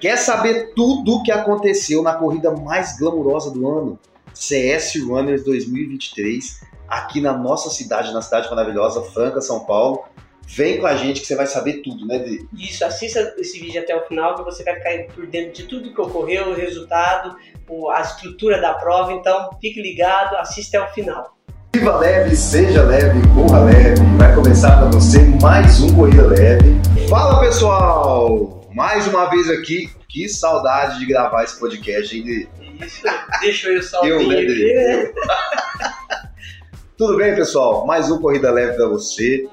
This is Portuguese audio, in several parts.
Quer saber tudo o que aconteceu na corrida mais glamurosa do ano? CS Runners 2023, aqui na nossa cidade, na cidade maravilhosa, Franca, São Paulo. Vem com a gente que você vai saber tudo, né, Dri? Isso, assista esse vídeo até o final que você vai ficar por dentro de tudo que ocorreu, o resultado, a estrutura da prova. Então, fique ligado, assista até o final. Viva leve, seja leve, corra leve. Vai começar para você mais um Corrida Leve. Fala pessoal! Mais uma vez aqui, que saudade de gravar esse podcast, hein, Dri? Isso, deixa eu sozinho Eu, né, Dri? Tudo bem, pessoal? Mais um Corrida Leve para você.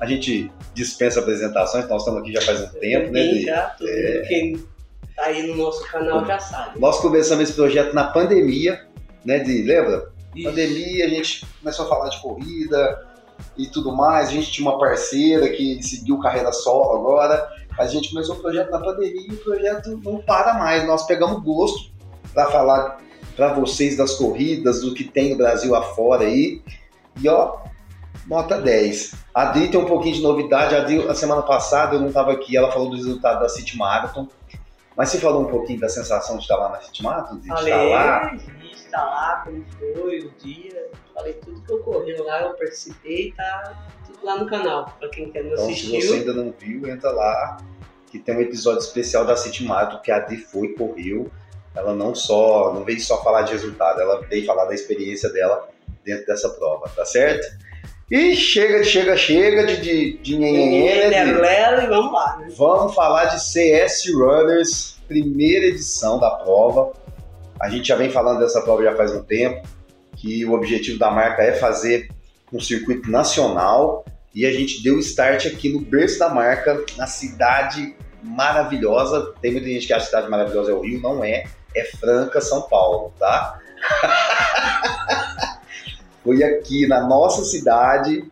A gente dispensa apresentações, nós estamos aqui já faz um tempo, né, Dri? já, todo mundo quem tá aí no nosso canal já sabe. Nós começamos esse projeto na pandemia, né, Dri? Lembra? Isso. Pandemia, a gente começou a falar de corrida e tudo mais. A gente tinha uma parceira que seguiu carreira solo agora. A gente começou o projeto na pandemia e o projeto não para mais. Nós pegamos gosto para falar para vocês das corridas, do que tem no Brasil afora aí. E ó, nota 10. A Adri tem um pouquinho de novidade. A Adri, a semana passada eu não estava aqui, ela falou do resultado da City Marathon. Mas você falou um pouquinho da sensação de estar lá na City Marathon? De Falei, estar lá? de estar lá, como foi o dia, falei tudo que ocorreu lá, eu participei, tá lá no canal, pra quem quer não Então, se você ainda não viu, entra lá, que tem um episódio especial da City Marathon que a Adri foi, correu. Ela não só, não veio só falar de resultado, ela veio falar da experiência dela dentro dessa prova, tá certo? E chega, chega, chega de, de, de nhenhenhê, né, e vamos lá, né? Vamos falar de CS Runners, primeira edição da prova. A gente já vem falando dessa prova já faz um tempo, que o objetivo da marca é fazer um circuito nacional e a gente deu start aqui no berço da marca, na cidade maravilhosa. Tem muita gente que acha que a cidade maravilhosa é o Rio, não é. É Franca, São Paulo, tá? Foi aqui na nossa cidade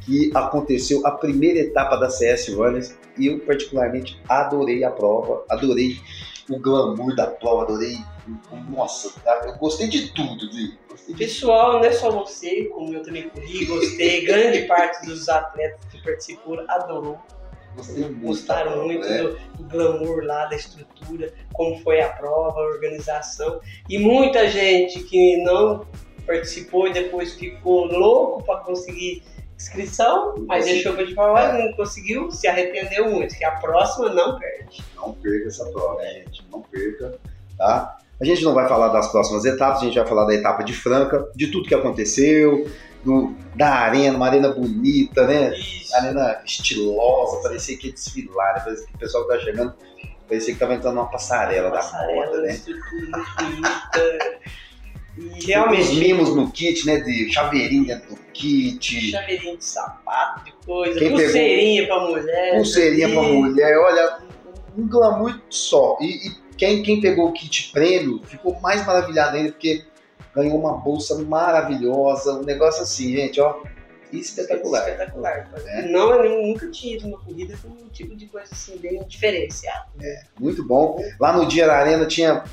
que aconteceu a primeira etapa da CS Runners e eu particularmente adorei a prova, adorei o glamour da prova, adorei, nossa, eu gostei de tudo, de, Pessoal, não é só você, como eu também corri, gostei, grande parte dos atletas que participou adorou, muito gostaram prova, muito né? do, do glamour lá, da estrutura, como foi a prova, a organização. E muita gente que não participou e depois ficou louco para conseguir inscrição, mas Sim. deixou de falar, não conseguiu, se arrependeu muito, que a próxima não perde. Não perca essa prova, gente. Não perca, tá? A gente não vai falar das próximas etapas, a gente vai falar da etapa de Franca, de tudo que aconteceu, do, da arena, uma arena bonita, né? Isso. Arena estilosa, parecia que ia desfilar, né? parecia que o pessoal que tá chegando, parecia que tava entrando numa passarela, da Passarela, moda, né? E Os realmente, mimos no kit, né? De chaveirinho dentro do kit, chaveirinho de sapato, de coisa, Quem pulseirinha pra mulher. pulseirinha pra e- mulher, olha, um glamour só. E, e quem, quem pegou o kit prêmio ficou mais maravilhado ainda, porque ganhou uma bolsa maravilhosa, um negócio assim, gente, ó, espetacular. Espetacular. É. Não, eu nunca tinha ido numa corrida com um tipo de coisa assim, bem diferenciado. Muito bom. Lá no dia da arena tinha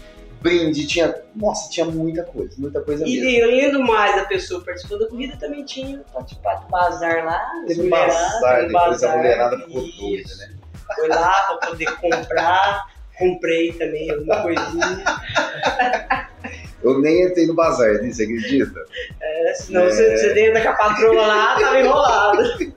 brinde, tinha. Nossa, tinha muita coisa, muita coisa mesmo. E além do mais, a pessoa participou da corrida também tinha participado do bazar lá. Teve um bazar, depois a mulherada ficou doida, né? Foi lá pra poder comprar. Comprei também alguma coisinha. Eu nem entrei no bazar, né? você acredita? É, senão É. você, você entra com a patroa lá, tava enrolado.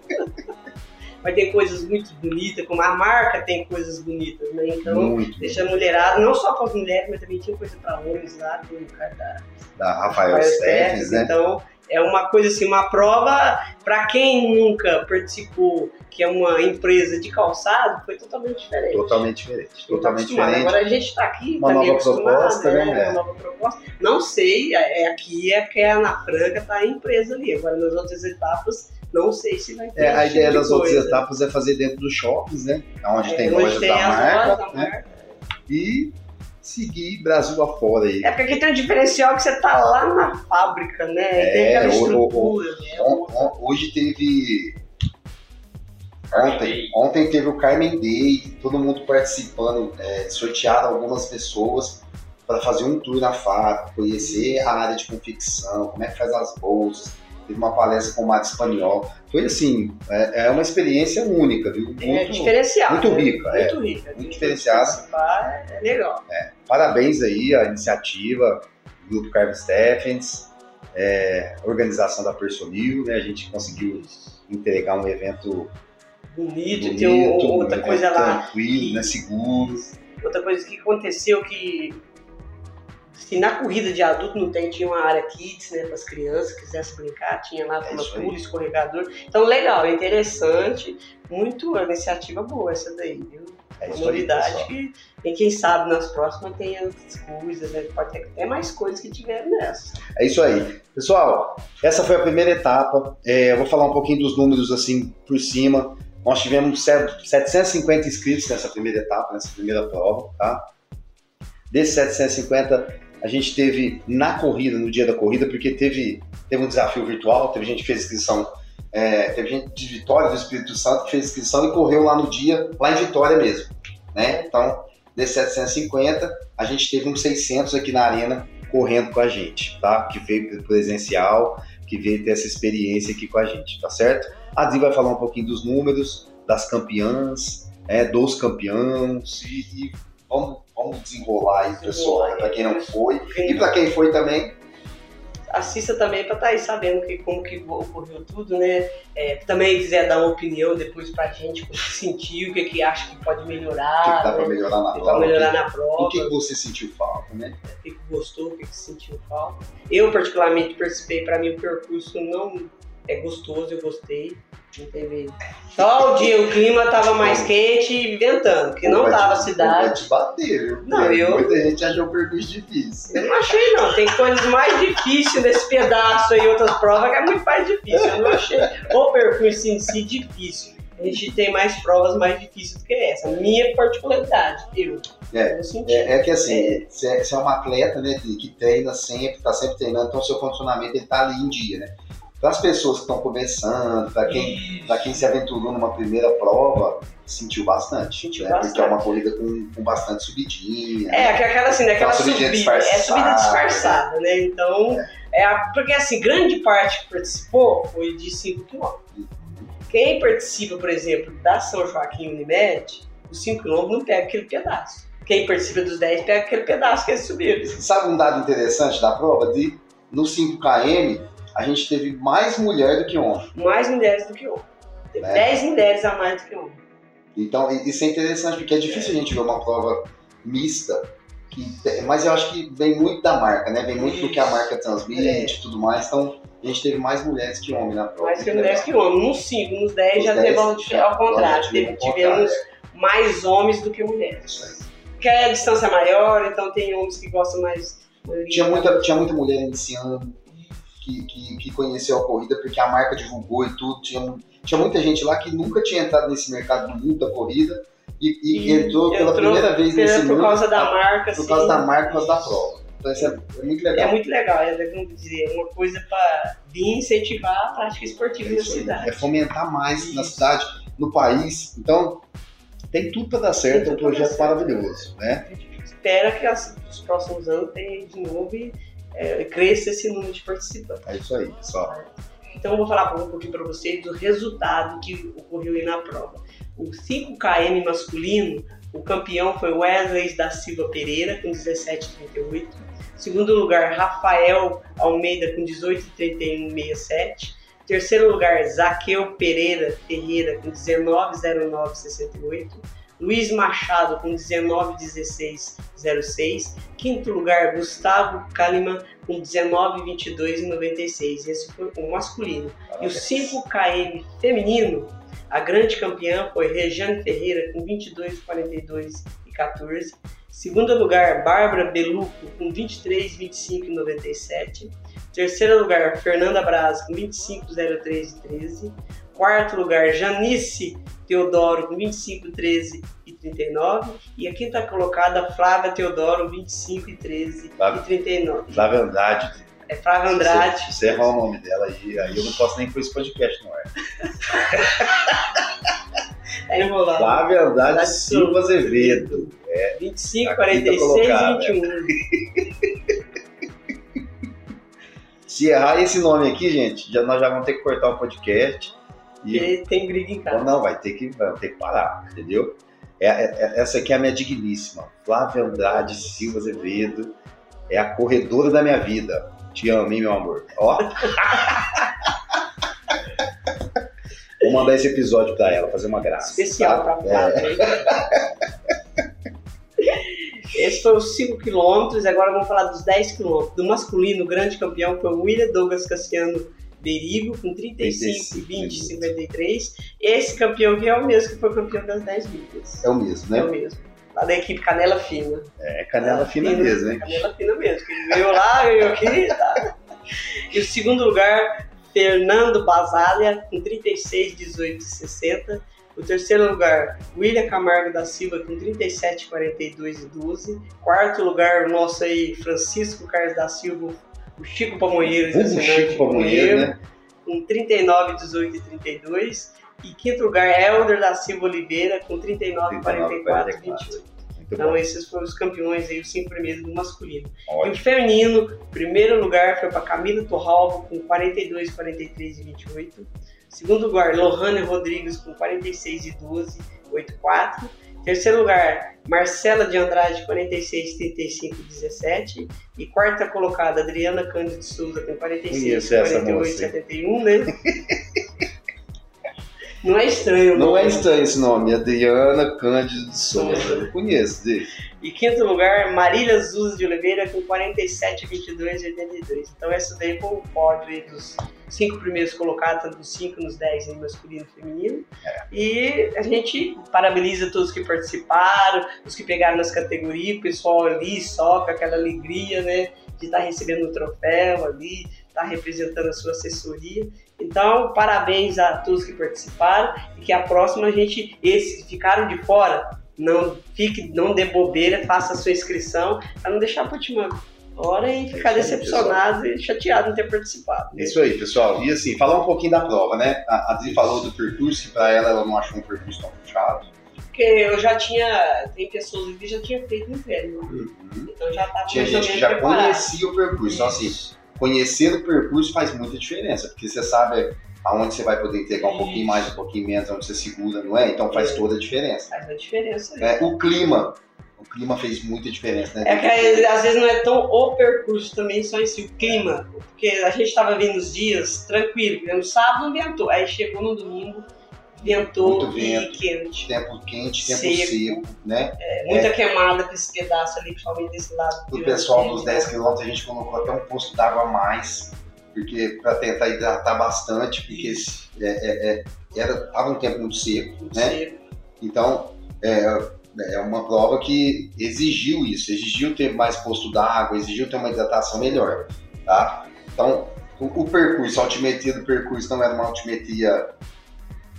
Mas tem coisas muito bonitas, como a marca tem coisas bonitas, né? Então, Muito. deixa a mulherada, não só para as mulheres, mas também tinha coisa para homens lá, tem o cara da Da Rafael Rafael né? Então, é uma coisa assim, uma prova, para quem nunca participou, que é uma empresa de calçado, foi totalmente diferente. Totalmente diferente. Totalmente diferente. Agora a gente está aqui, Uma tá nova proposta, né? Uma É. nova proposta. Não sei, é, aqui é porque é na Franca tá a empresa ali. Agora nas outras etapas, não sei se vai ter. É, a ideia tipo de das outras etapas é fazer dentro dos shoppings, né? Onde É, tem onde lojas tem da marca, né? marca. E seguir Brasil afora aí. É porque tem um diferencial que você tá lá na fábrica, né? É, tem aquela o- o- estrutura, né? On- on- hoje teve. Ontem, ontem teve o Carmen Day, todo mundo participando, é, sortearam algumas pessoas para fazer um tour na fábrica, conhecer a área de confecção, como é que faz as bolsas. Teve uma palestra com o Mário Espanhol. Foi assim, é, é uma experiência única, viu? Muito, é diferencial. Muito né? rica, é. Muito rica. Muito diferenciada. participar É legal. Parabéns aí à iniciativa, do Grupo Carlos Stephens, é, organização da Personil, né? A gente conseguiu entregar um evento Bonito, bonito, um- um outra evento coisa lá. tranquilo, né? Seguro. Outra coisa que aconteceu que assim, na corrida de adulto não tem, tinha uma área kids, né, para as crianças, quisesse brincar, tinha lá É aí. pula, escorregador. Então legal, é interessante, muito uma iniciativa boa essa daí, viu? É Uma aí, novidade pessoal. que e quem sabe nas próximas tem outras coisas, né? Pode ter até mais coisas que tiveram nessa. É isso aí. Pessoal, essa foi a primeira etapa. É, eu vou falar um pouquinho dos números assim por cima. Nós tivemos set- 750 inscritos nessa primeira etapa, nessa primeira prova, tá? Desses 750, a gente teve na corrida, no dia da corrida, porque teve, teve um desafio virtual, teve gente que fez inscrição, é, teve gente de Vitória, do Espírito Santo, que fez inscrição e correu lá no dia, lá em Vitória mesmo, né? Então, desses 750, a gente teve uns 600 aqui na arena correndo com a gente, tá? Que veio presencial, que veio ter essa experiência aqui com a gente, tá certo? A Dri vai falar um pouquinho dos números, das campeãs, é, dos campeões e, e vamos, vamos desenrolar aí, pessoal, Desenrolar para quem não foi e para quem foi também. Assista também para estar aí sabendo que, como que ocorreu tudo, né? É, também quiser dar uma opinião depois pra gente, o que sentiu, o que, que acha que pode O que, que melhorar, dá para né? melhorar na O que prova? pra melhorar na O prova. que, que você sentiu falta, né? o que que gostou, o que que sentiu falta. Eu, particularmente, participei, para mim o percurso não é gostoso, eu gostei. Não teve. Só o dia o clima tava mais quente e ventando, porque não Vai te- tava a Vai cidade. te bater, viu? Não, eu- Muita gente achou o percurso difícil. Eu não achei, não. Tem coisas mais difíceis nesse pedaço aí, outras provas que é muito mais difícil. Eu não achei o percurso em si difícil. A gente tem mais provas mais difíceis do que essa. Minha particularidade, eu. É. É, é que assim, você é, é um atleta, né, que que treina sempre, tá sempre treinando, então o seu condicionamento ele tá ali em dia, né? Para as pessoas que estão começando, para quem, pra quem se aventurou numa primeira prova, sentiu bastante. Sentiu né? bastante. Porque é uma corrida com, com bastante subidinha. É, aquela assim, né, aquela Aquela subidinha subida, é disfarçada. subida disfarçada, né? Então, é. a- porque assim, grande parte que participou foi de 5 km. Quem participa, por exemplo, da São Joaquim Unimed, os 5 km não pega aquele pedaço. Quem participa dos 10 pega aquele pedaço que eles subiram. Sabe um dado interessante da prova? De, no 5KM, a gente teve mais mulher do que homem. Mais mulheres do que homens. Teve É. 10 mulheres a mais do que homens. Então, isso é interessante, porque é difícil a gente ver uma prova mista, que, mas eu acho que vem muito da marca, né? Vem muito do que a marca transmite É. e tudo mais. Então, a gente teve mais mulheres que homens na prova. Mais que mulheres que homens. Nos 5, nos 10 Nos já 10 teve ao, já- ao contrário. Teve- tivemos contrário, mais homens do que Isso mulheres. Porque a distância é maior, então tem homens que gostam mais. Tinha muita, tinha muita mulher iniciando que, que, que conheceu a corrida porque a marca divulgou e tudo. Tinha, tinha muita gente lá que nunca tinha entrado nesse mercado do mundo da corrida e, e E entrou pela entrou primeira vez nesse por mundo causa da marca, por causa da marca, por causa da prova. Então, isso é, é muito legal. É muito legal, é como dizer, uma coisa para incentivar a prática esportiva É na cidade. É fomentar mais na Isso. cidade, no país. Então, tem tudo para dar certo, é um projeto maravilhoso, né? A gente espera que as- nos próximos anos tenha de novo e é, cresça esse número de participantes. É isso aí, pessoal. Então eu vou falar um pouquinho para vocês do resultado que ocorreu aí na prova. O 5KM masculino, o campeão foi Wesley da Silva Pereira, com 17,38. Segundo lugar, Rafael Almeida, com 18,31,67. Terceiro lugar, Zaqueu Pereira Ferreira, com 19,09,68. Luiz Machado, com 19,16,06. Quinto lugar, Gustavo Kalimann, com 19,22,96. Esse foi o masculino. E o 5KM feminino, a grande campeã foi Rejane Ferreira com 22, 42 e 14. Segundo lugar, Bárbara Beluco com 23, 25 e 97. Terceiro lugar, Fernanda Braz com 25, 03 e 13. Quarto lugar, Janice Teodoro com 25, 13 e 39. E a quinta colocada, Flávia Teodoro, 25 e 13 Flávia- e 39. Na verdade, É Flávia Andrade. se você errar o nome dela aí, aí eu não posso nem pôr esse podcast no ar. É enrolado. Flávia Andrade Andrade Silva Azevedo. 25, A quinta 46 colocada. e 21. Se errar esse nome aqui, gente, já, nós já vamos ter que cortar o podcast. E tem briga em casa. Não, vai ter que, vai ter que parar, entendeu? É, é, é, essa aqui é a minha digníssima. Flávia Andrade Silva Azevedo. É a corredora da minha vida. Te amo, hein, meu amor? Ó. Vou mandar esse episódio pra ela, fazer uma graça. Especial tá? pra Flávia. Esse foi os 5 km, agora vamos falar dos 10 km. Do masculino, o grande campeão foi o William Douglas Cassiano Berigo, com 35, 20, 53. Esse campeão que é o mesmo que foi campeão das 10 milhas. É o mesmo, né? É o mesmo. Lá da equipe Canela Fina. É, canela fina, mesmo, hein? Canela Fina mesmo. Que ele ganhou lá, ganhou aqui tá. E o segundo lugar, Fernando Basália, com 36, 18 60. O terceiro lugar, William Camargo da Silva, com 37, 42 e 12. Quarto lugar, o nosso aí, Francisco Carlos da Silva, o Chico O assinante Chico né? com 39, 18 e 32. E quinto lugar, Helder da Silva Oliveira, com 39, 44 e 44. 28. Muito Então bom. esses foram os campeões aí, os cinco primeiros do masculino. E o Ótimo. feminino, primeiro lugar foi para Camila Torralvo com 42, 43 e 28. Segundo lugar, Lohane Rodrigues com 46 e 12, 84. Terceiro lugar, Marcela de Andrade, 46, 35 e 17. E quarta colocada, Adriana Cândido Souza com 46, Conheço essa 48 e moça. 71, né? Não é estranho, Não é nome. estranho esse nome, Adriana Cândido de Souza. Souza. Eu conheço dele. E quinto lugar, Marília Zuz de Oliveira com 47, 22 e 82. Então esse daí foi o pódio dos cinco primeiros colocados, tanto dos cinco nos 10 em masculino e feminino. E a gente parabeniza todos que participaram, os que pegaram nas categorias, o pessoal ali só com aquela alegria, né? De estar recebendo o troféu ali, estar representando a sua assessoria. Então, parabéns a todos que participaram e que a próxima a gente, esses que ficaram de fora, não fique, não dê bobeira, faça a sua inscrição, para não deixar para última hora e ficar decepcionado e chateado não ter participado. né? Isso aí, pessoal. E assim, falar um pouquinho da prova, né? A Adri falou do percurso, que pra ela ela não achou um percurso tão puxado. Porque eu já tinha, tem pessoas ali que já tinha feito no inverno, Uhum. então já estava Tinha mais ou gente que já preparado. conhecia o percurso. Então, assim, conhecer o percurso faz muita diferença, porque você sabe aonde você vai poder entregar um pouquinho mais, um pouquinho menos, onde você segura, não é? Então faz toda a diferença. Faz a diferença. É, o clima, o clima fez muita diferença, né? É que às vezes não é tão o percurso também, só em si, o clima. Porque a gente estava vindo os dias tranquilo, no sábado não ventou. Aí chegou no domingo, ventou Muito e vento. quente. Tempo quente, tempo Seco. seco, né? É, muita queimada pra esse pedaço ali, principalmente desse lado. O de pessoal dos tem, 10 km a gente colocou até um posto d'água a mais, porque para tentar hidratar bastante, porque é, é, é, era, tava um tempo muito seco, muito né? seco. Então é, é uma prova que exigiu isso, exigiu ter mais posto d'água, exigiu ter uma hidratação melhor, tá? Então o, o percurso, a altimetria do percurso não era uma altimetria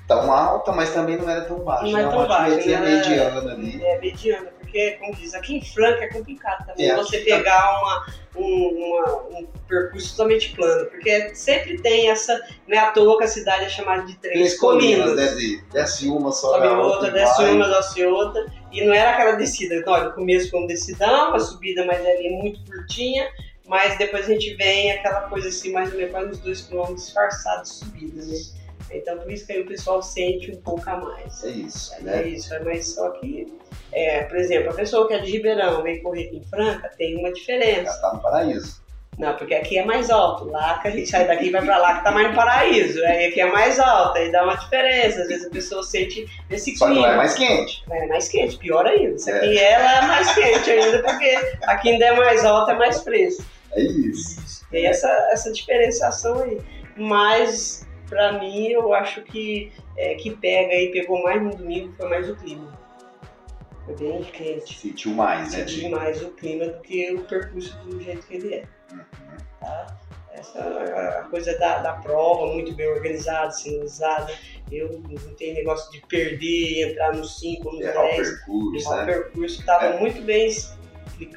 tão alta, mas também não era tão baixa, Não é era tão uma baixa, altimetria né? mediana ali. É mediana, porque, como diz, aqui em Franca é complicado também É, você tá- pegar uma, um, uma- um percurso totalmente plano, porque sempre tem essa, não é à toa que a cidade é chamada de três, Três colinas, colinas. desce, desce uma, só sobe outra, e desce vai. uma, desce outra, e não era aquela descida. Então, olha, o começo foi um decidão, a subida mais ali muito curtinha, mas depois a gente vem aquela coisa assim, mais ou menos quase uns dois quilômetros disfarçados de subida, né? Então, por isso que aí o pessoal sente um pouco a mais. É isso, É né? isso, é mas só que, é, por exemplo, a pessoa que é de Ribeirão vem correr aqui em Franca, tem uma diferença. Já tá no paraíso. Não, porque aqui é mais alto. Lá que a gente sai daqui e vai pra lá que tá mais no paraíso. Aí aqui é mais alto, aí dá uma diferença. Às vezes a pessoa sente esse Só que clima. lá é mais quente. É mais quente, pior ainda. Se aqui é, lá é mais quente ainda, porque aqui ainda é mais alto, é mais fresco. É isso. Tem essa, essa diferenciação aí. Mas, pra mim, eu acho que é, que pega e pegou mais no domingo foi mais o clima. Foi bem quente. Sentiu mais, né? Senti mais o clima do que o percurso do jeito que ele é. Uhum. Tá? Essa é a coisa da, da prova, muito bem organizada, sinalizada. Eu não tenho negócio de perder, entrar nos 5, nos Errar o 10. percurso, O né? percurso estava É. muito bem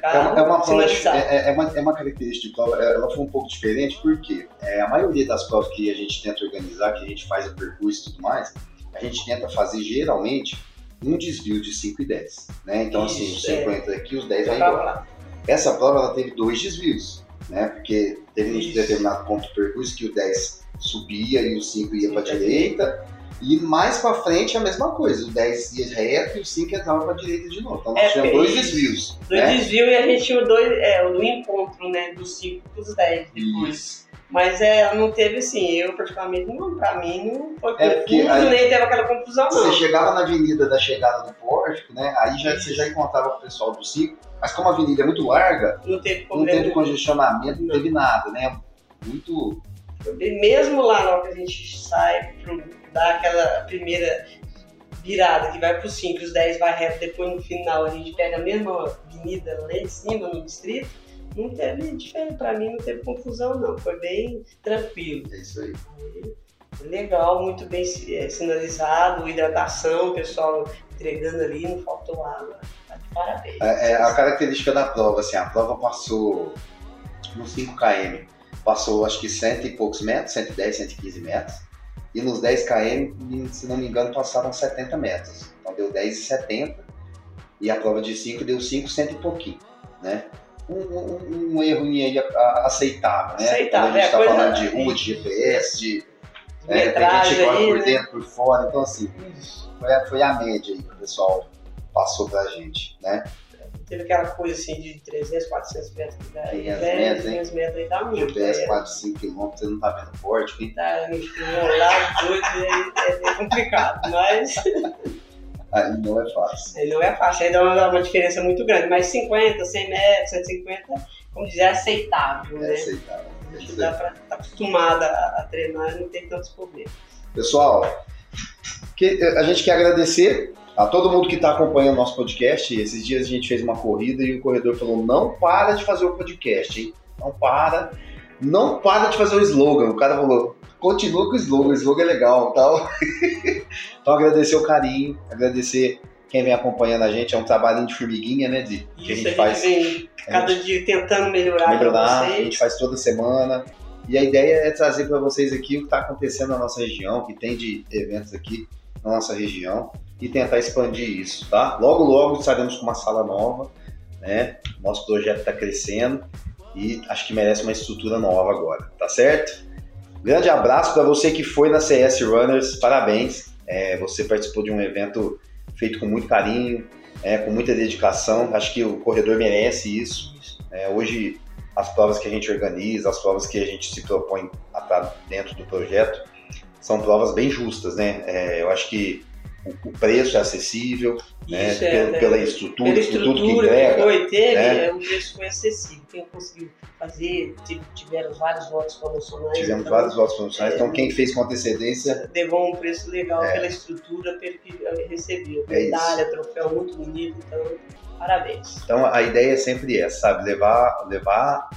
É uma, é, uma prova, sinalizado. é, é uma, é uma característica de prova, ela foi um pouco diferente porque é, a maioria das provas que a gente tenta organizar, que a gente faz o percurso e tudo mais, a gente tenta fazer geralmente um desvio de 5 e 10. Né? Então, assim, os Isso, 5 é. entra aqui, os 10 vai Eu tava embora. Essa prova ela teve dois desvios, né? Porque teve um determinado ponto do percurso que o 10 subia e o 5 ia para pra direita, E mais pra frente é a mesma coisa. O 10 ia reto e o 5 entrava pra direita de novo. Então nós É, tínhamos dois desvios. Dois né? desvios e a gente tinha dois, é, o do encontro, né? Dos 5 pros 10 depois. Isso. Mas é, não teve assim, eu particularmente, não, pra mim não foi É, porque aí- nem teve aquela confusão, não. Você chegava na avenida da chegada do pórtico, né? Aí já, você já encontrava o pessoal do 5. Mas como a avenida é muito larga, Não teve não teve congestionamento, não Não. teve nada, né? Muito. Mesmo lá na hora que a gente sai, pro, dá aquela primeira virada que vai pro 5, os 10 vai reto, depois no final a gente pega a mesma avenida lá em cima, no distrito, não teve diferença, pra mim não teve confusão não, foi bem tranquilo. É isso aí. Legal, muito bem eh, sinalizado, hidratação, o pessoal entregando ali, não faltou água. Parabéns. É, é a característica da prova, assim, a prova passou nos 5 km, passou acho que cento e poucos metros, 110, 115 metros, e nos 10 km, se não me engano, passaram 70 metros. Então deu 10,70 e a prova de 5 deu 5, cento e pouquinho, né? Um, um, um erro aí aceitável, né? Aceitável, Quando a gente é, está coisa- falando de rua, de GPS, de é, tem gente que corre por né? dentro, por fora, então assim, foi a, foi a média aí que o pessoal passou pra gente, né? Teve aquela coisa assim de 300, 400 metros aí, 500 né? metros, hein? 500 metros aí dá muito. GPS né? 4, 5 km, você não tá vendo forte, hein? Tá enrolado, doido, é, é, é complicado, mas Aí não é fácil. aí não é fácil, aí dá uma, uma diferença muito grande, mas 50, 100 metros, 150, como dizer, é aceitável, É né? aceitável. É A gente isso dá pra estar acostumada a, a treinar e não ter tantos problemas. Pessoal, que- a gente quer agradecer a todo mundo que está acompanhando nosso podcast. Esses dias a gente fez uma corrida e o corredor falou: não para de fazer o podcast, hein? Não para. Não para de fazer o slogan. O cara falou: continua com o slogan, o slogan é legal tal. então agradecer o carinho, agradecer quem vem acompanhando a gente. É um trabalhinho de formiguinha, né, Di? Que a Isso gente faz. cada dia tentando melhorar, melhorar, a gente faz toda semana. E a ideia é trazer para vocês aqui o que está acontecendo na nossa região, o que tem de eventos aqui na nossa região e tentar expandir isso, tá? Logo, logo estaremos com uma sala nova, né? Nosso projeto está crescendo e acho que merece uma estrutura nova agora, tá certo? Grande abraço para você que foi na CS Runners, parabéns. É, você participou de um evento feito com muito carinho, é, com muita dedicação. Acho que o corredor merece isso. É, hoje, as provas que a gente organiza, as provas que a gente se propõe a estar dentro do projeto, são provas bem justas, né? É, eu acho que o, preço é acessível, né? Isso é, pela, né? pela estrutura, Pela por tudo que estrutura que, entrega. foi, teve, né? é, o preço foi acessível. Quem conseguiu fazer, tive- tiveram vários votos promocionais. Tivemos então, vários votos promocionais, é, então quem fez com antecedência, Levou um preço legal É. pela estrutura, pelo que recebeu. É isso. Medalha, troféu muito bonito, então, parabéns. então a ideia é sempre essa, sabe? Levar, levar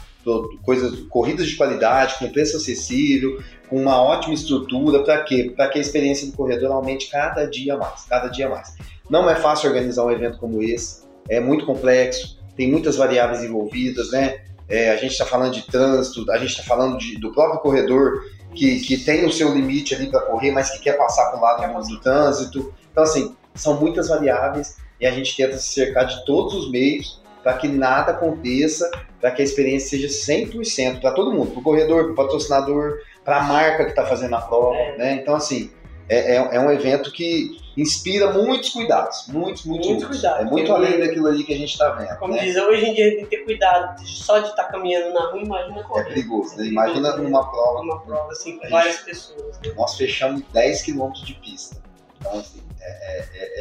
coisas, corridas de qualidade, com preço acessível, com uma ótima estrutura, para quê? Para que a experiência do corredor aumente cada dia mais, cada dia mais. Não é fácil organizar um evento como esse, é muito complexo, tem muitas variáveis envolvidas, né? É, a gente está falando de trânsito, a gente está falando de- do próprio corredor que, que tem o seu limite ali para correr, mas que quer passar para o lado do, do trânsito. Então, assim, são muitas variáveis e a gente tenta se cercar de todos os meios para que nada aconteça, para que a experiência seja 100% para todo mundo, para o corredor, para o patrocinador, para a marca que está fazendo a prova. É. Né? Então, assim, é, é- é um evento que inspira muitos cuidados, muitos, muitos, Muitos cuidados. É muito além daquilo ali que a gente está vendo. Como né? diz, hoje em dia tem que ter cuidado só de estar caminhando na rua, imagina É correr. perigoso, né? É Imagina perigoso, né? numa prova, Uma prova assim com Gente. várias pessoas. Né? nós fechamos 10 km de pista. Então, assim, é, é- é-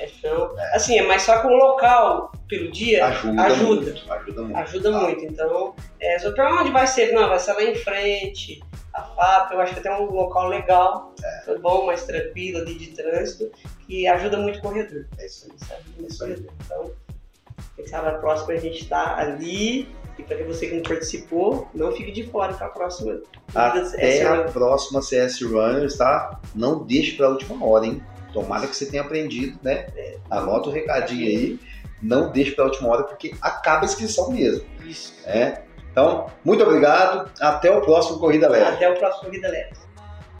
é chão. É. Assim, é mais só com o local pelo dia Ajuda, ajuda. muito. Ajuda muito. ajuda tá? muito. Então, é, só pra onde vai ser? Não, vai ser lá em frente. A FAP, eu acho que tem um local legal, foi bom, mais tranquilo ali de trânsito, que ajuda muito o corredor. É isso aí. Muito o Isso aí. Então, quem sabe a próxima a gente tá ali. E para você que não participou, não fique de fora para a próxima. Até a próxima CS Runners, tá? Não deixe pra última hora, hein? Tomara que você tenha aprendido, né? Anota o recadinho aí. Não deixe pra última hora, porque acaba a inscrição mesmo, Isso. né? Então, muito obrigado. Até o próximo Corrida Leve. Até o próximo Vida Leve.